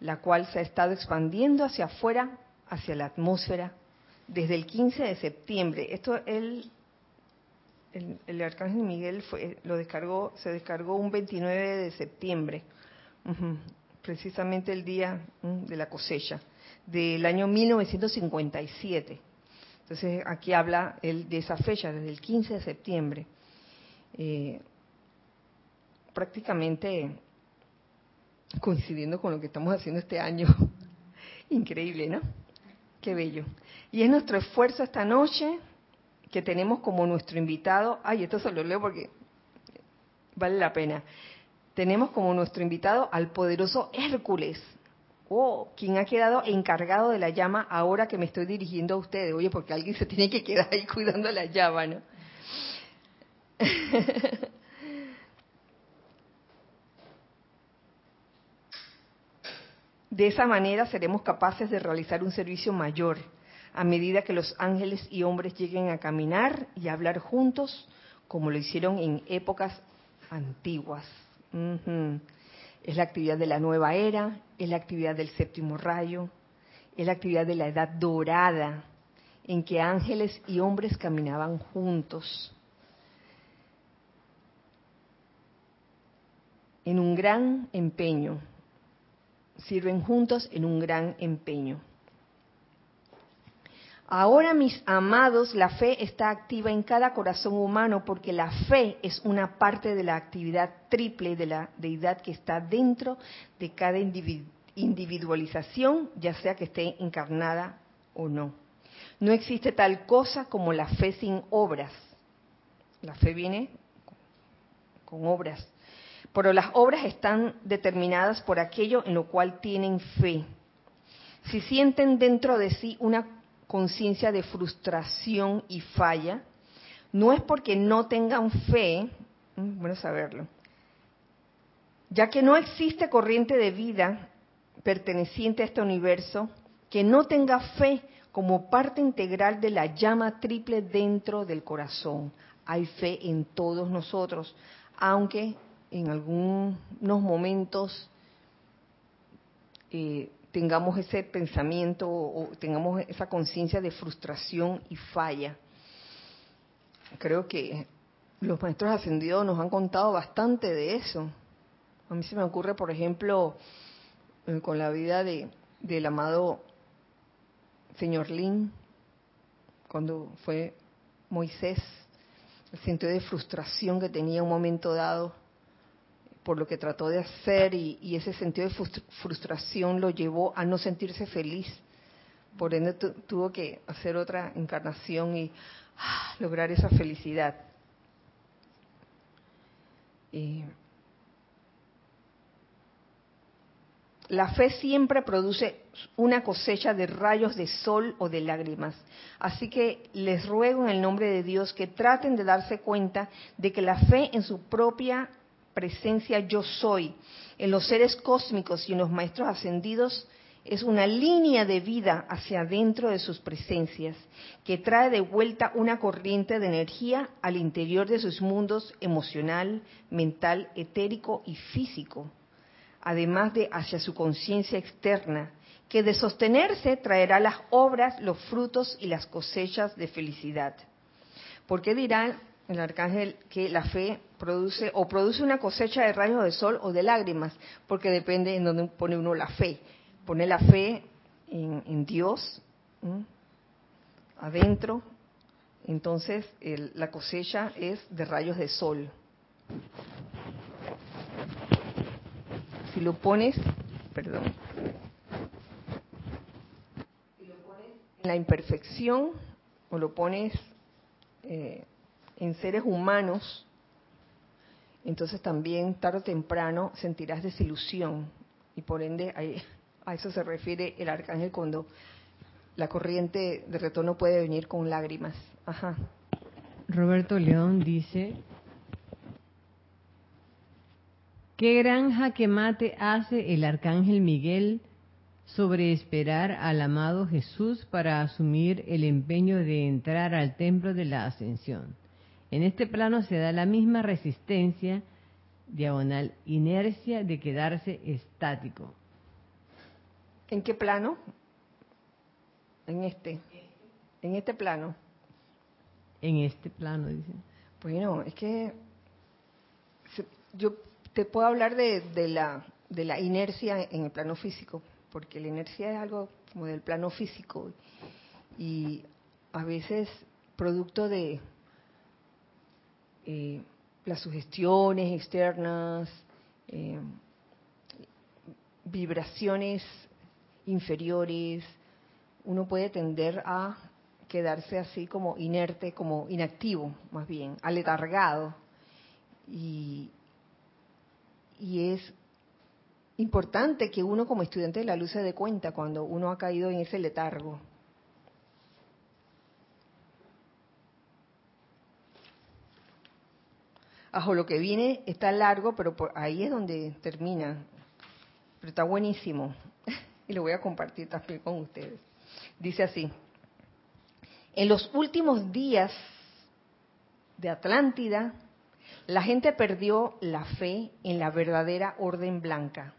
la cual se ha estado expandiendo hacia afuera, hacia la atmósfera, desde el 15 de septiembre. Esto él el, arcángel Miguel fue, lo descargó, se descargó un 29 de septiembre, precisamente el día de la cosecha, del año 1957. Entonces aquí habla de esa fecha, desde el 15 de septiembre. Eh, prácticamente coincidiendo con lo que estamos haciendo este año. Increíble, ¿no? Qué bello. Y es nuestro esfuerzo esta noche que tenemos como nuestro invitado, ay, esto se lo leo porque vale la pena. Tenemos como nuestro invitado al poderoso Hércules, oh, quien ha quedado encargado de la llama ahora que me estoy dirigiendo a ustedes. Oye, porque alguien se tiene que quedar ahí cuidando la llama, ¿no? De esa manera seremos capaces de realizar un servicio mayor a medida que los ángeles y hombres lleguen a caminar y a hablar juntos como lo hicieron en épocas antiguas. Es la actividad de la nueva era, es la actividad del séptimo rayo, es la actividad de la edad dorada, en que ángeles y hombres caminaban juntos. En un gran empeño, sirven juntos en un gran empeño. Ahora, mis amados, la fe está activa en cada corazón humano porque la fe es una parte de la actividad triple de la deidad que está dentro de cada individualización, ya sea que esté encarnada o no. No existe tal cosa como la fe sin obras. La fe viene con obras. Pero las obras están determinadas por aquello en lo cual tienen fe. Si sienten dentro de sí una conciencia de frustración y falla, no es porque no tengan fe, mm, bueno saberlo, ya que no existe corriente de vida perteneciente a este universo que no tenga fe como parte integral de la llama triple dentro del corazón. Hay fe en todos nosotros, aunque en algunos momentos eh, tengamos ese pensamiento o tengamos esa conciencia de frustración y falla. Creo que los maestros ascendidos nos han contado bastante de eso. A mí se me ocurre, por ejemplo, eh, con la vida de, del amado señor Lin, cuando fue Moisés, el sentido de frustración que tenía en un momento dado por lo que trató de hacer y, ese sentido de frustración lo llevó a no sentirse feliz. Por ende tuvo que hacer otra encarnación y ah, lograr esa felicidad. la fe siempre produce una cosecha de rayos de sol o de lágrimas. Así que les ruego en el nombre de Dios que traten de darse cuenta de que la fe en su propia presencia yo soy en los seres cósmicos y en los maestros ascendidos es una línea de vida hacia adentro de sus presencias que trae de vuelta una corriente de energía al interior de sus mundos emocional, mental, etérico y físico, además de hacia su conciencia externa, que de sostenerse traerá las obras, los frutos y las cosechas de felicidad. Porque dirán el arcángel que la fe produce o produce una cosecha de rayos de sol o de lágrimas, porque depende en dónde pone uno la fe. Pone la fe en, Dios, adentro, entonces la cosecha es de rayos de sol. Si lo pones, perdón, si lo pones en la imperfección o lo pones eh, en seres humanos, entonces también tarde o temprano sentirás desilusión y por ende a eso se refiere el arcángel cuando la corriente de retorno puede venir con lágrimas. Ajá. Roberto León dice, ¿qué gran jaque mate hace el arcángel Miguel sobre esperar al amado Jesús para asumir el empeño de entrar al templo de la ascensión? En este plano se da la misma resistencia, diagonal, inercia de quedarse estático. ¿En qué plano? En este. En este plano. En este plano, dice. Bueno, es que yo te puedo hablar de, de, la, de la inercia en el plano físico, porque la inercia es algo como del plano físico. Y a veces producto de eh, las sugestiones externas, eh, vibraciones inferiores, uno puede tender a quedarse así como inerte, como inactivo, más bien, aletargado. Y, y es importante que uno como estudiante de la luz se dé cuenta cuando uno ha caído en ese letargo. Ajo, lo que viene está largo, pero por ahí es donde termina. Pero está buenísimo. Y lo voy a compartir también con ustedes. Dice así. En los últimos días de Atlántida, la gente perdió la fe en la verdadera orden blanca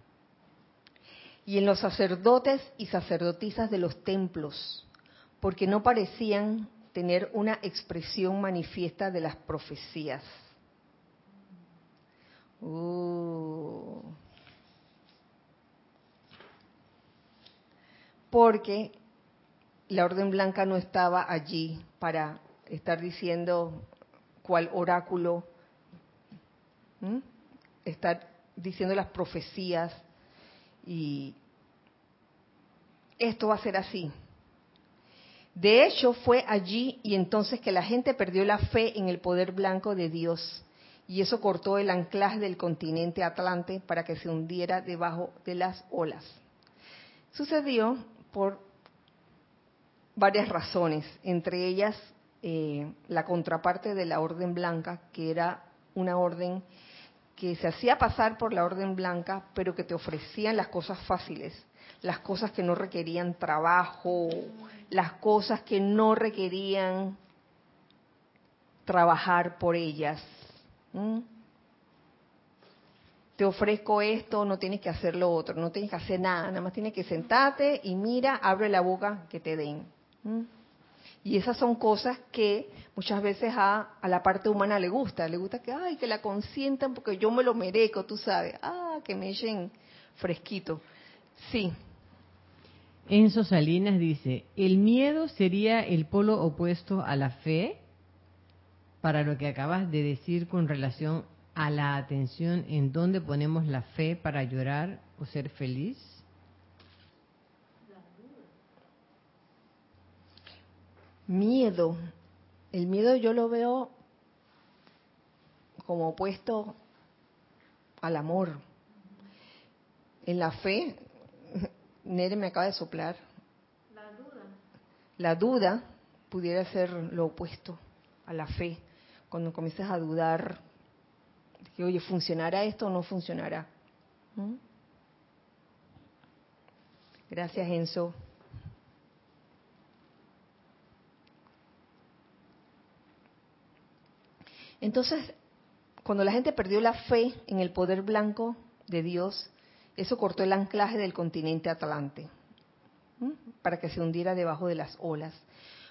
y en los sacerdotes y sacerdotisas de los templos, porque no parecían tener una expresión manifiesta de las profecías. Uh. Porque la orden blanca no estaba allí para estar diciendo cuál oráculo, estar diciendo las profecías y esto va a ser así. De hecho, fue allí y entonces que la gente perdió la fe en el poder blanco de Dios y eso cortó el anclaje del continente Atlante para que se hundiera debajo de las olas. Sucedió por varias razones, entre ellas eh, la contraparte de la Orden Blanca, que era una orden que se hacía pasar por la Orden Blanca, pero que te ofrecían las cosas fáciles, las cosas que no requerían trabajo, las cosas que no requerían trabajar por ellas. Te ofrezco esto, no tienes que hacer lo otro, no tienes que hacer nada, nada más tienes que sentarte y mira, abre la boca que te den. Y esas son cosas que muchas veces a, a, la parte humana le gusta, le gusta que, ay, que la consientan porque yo me lo merezco, tú sabes, ah, que me echen fresquito. Sí. Enzo Salinas dice, ¿el miedo sería el polo opuesto a la fe? Para lo que acabas de decir con relación a la atención en dónde ponemos la fe para llorar o ser feliz. Miedo. El miedo yo lo veo como opuesto al amor. En la fe, Nere me acaba de soplar. La duda. La duda pudiera ser lo opuesto a la fe. Cuando comienzas a dudar, de que, oye, ¿funcionará esto o no funcionará? ¿Mm? Gracias, Enzo. Entonces, cuando la gente perdió la fe en el poder blanco de Dios, eso cortó el anclaje del continente Atlante para que se hundiera debajo de las olas.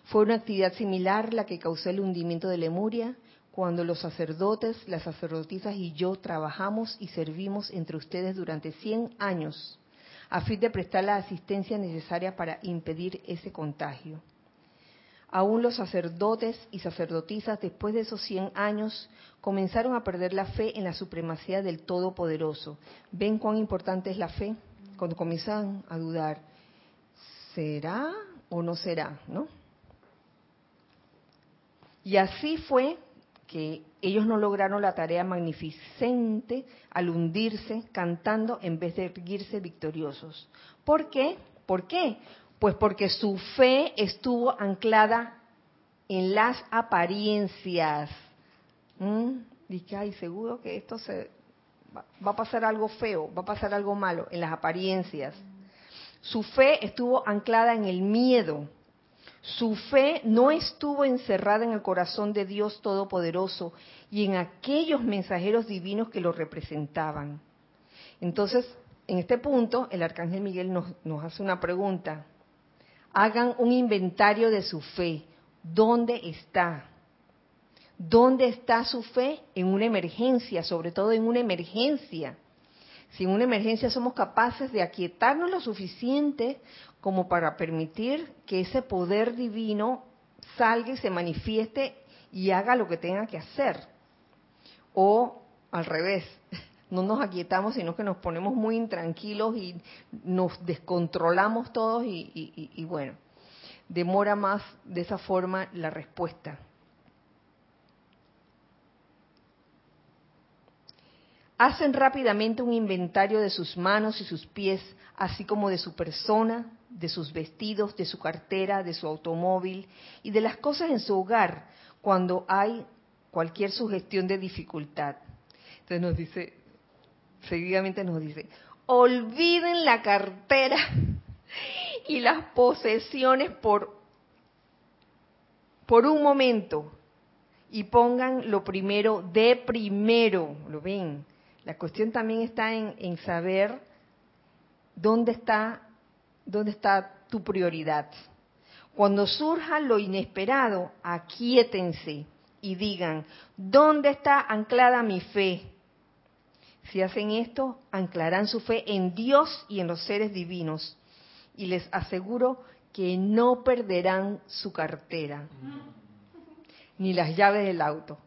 Fue una actividad similar la que causó el hundimiento de Lemuria cuando los sacerdotes, las sacerdotisas y yo trabajamos y servimos entre ustedes durante 100 años a fin de prestar la asistencia necesaria para impedir ese contagio. Aún los sacerdotes y sacerdotisas, después de esos 100 años, comenzaron a perder la fe en la supremacía del Todopoderoso. ¿Ven cuán importante es la fe? Cuando comienzan a dudar, ¿será o no será? ¿No? Y así fue que ellos no lograron la tarea magnificente al hundirse cantando en vez de erguirse victoriosos. ¿Por qué? ¿Por qué? Pues porque su fe estuvo anclada en las apariencias. ¿Mm? Dije, ay, seguro que esto se va a pasar algo feo, va a pasar algo malo en las apariencias. Su fe estuvo anclada en el miedo. Su fe no estuvo encerrada en el corazón de Dios Todopoderoso y en aquellos mensajeros divinos que lo representaban. Entonces, en este punto, el arcángel Miguel nos, hace una pregunta hagan un inventario de su fe. ¿Dónde está? ¿Dónde está su fe? En una emergencia, sobre todo en una emergencia. Si en una emergencia somos capaces de aquietarnos lo suficiente como para permitir que ese poder divino salga y se manifieste y haga lo que tenga que hacer. O al revés, no nos aquietamos, sino que nos ponemos muy intranquilos y nos descontrolamos todos y, y bueno, demora más de esa forma la respuesta. Hacen rápidamente un inventario de sus manos y sus pies, así como de su persona, de sus vestidos, de su cartera, de su automóvil y de las cosas en su hogar cuando hay cualquier sugestión de dificultad. Entonces nos dice, seguidamente nos dice, olviden la cartera y las posesiones por, por un momento y pongan lo primero de primero, ¿lo ven? La cuestión también está en, saber dónde está, dónde está tu prioridad. Cuando surja lo inesperado, aquíétense y digan, ¿dónde está anclada mi fe? Si hacen esto, anclarán su fe en Dios y en los seres divinos. Y les aseguro que no perderán su cartera, ni las llaves del auto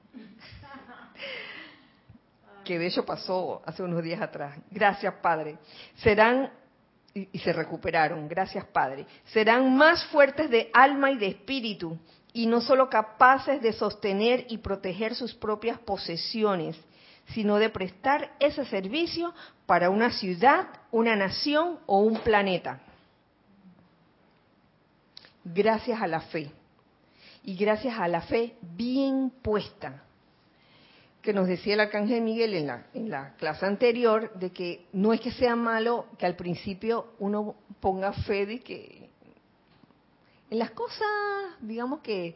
que de hecho pasó hace unos días atrás. Gracias, Padre. Serán, y, se recuperaron, gracias, Padre. Serán más fuertes de alma y de espíritu, y no solo capaces de sostener y proteger sus propias posesiones, sino de prestar ese servicio para una ciudad, una nación o un planeta. Gracias a la fe. Y gracias a la fe bien puesta que nos decía el arcángel Miguel en la, en la clase anterior, de que no es que sea malo que al principio uno ponga fe de que en las cosas, digamos que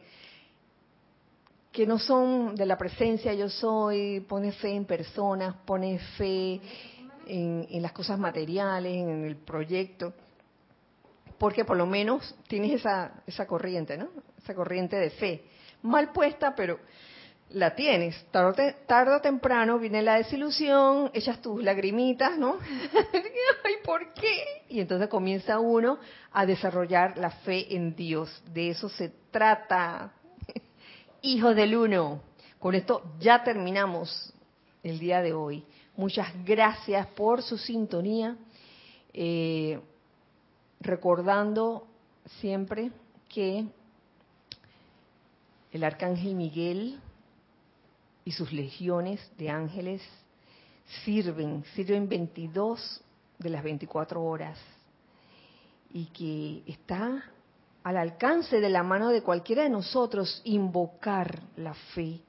que no son de la presencia yo soy, pone fe en personas, pone fe en, en las cosas materiales, en el proyecto, porque por lo menos tienes esa, esa corriente, ¿no? Esa corriente de fe, mal puesta, pero la tienes. Tarde, o temprano viene la desilusión, echas tus lagrimitas, ¿no? Ay, ¿por qué? Y entonces comienza uno a desarrollar la fe en Dios. De eso se trata. Hijos del Uno. Con esto ya terminamos el día de hoy. Muchas gracias por su sintonía. Eh, recordando siempre que el arcángel Miguel y sus legiones de ángeles sirven, sirven 22 de las 24 horas y que está al alcance de la mano de cualquiera de nosotros invocar la fe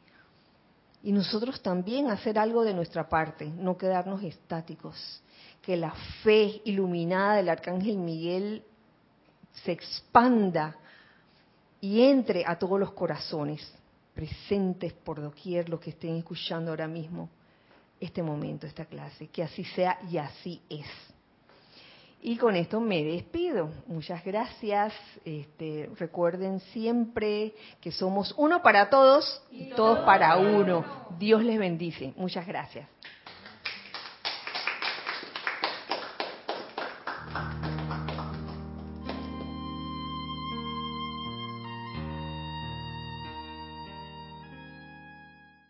y nosotros también hacer algo de nuestra parte, no quedarnos estáticos, que la fe iluminada del arcángel Miguel se expanda y entre a todos los corazones presentes por doquier los que estén escuchando ahora mismo este momento, esta clase. Que así sea y así es. Y con esto me despido. Muchas gracias. Este, recuerden siempre que somos uno para todos y todos para uno. Dios les bendice. Muchas gracias.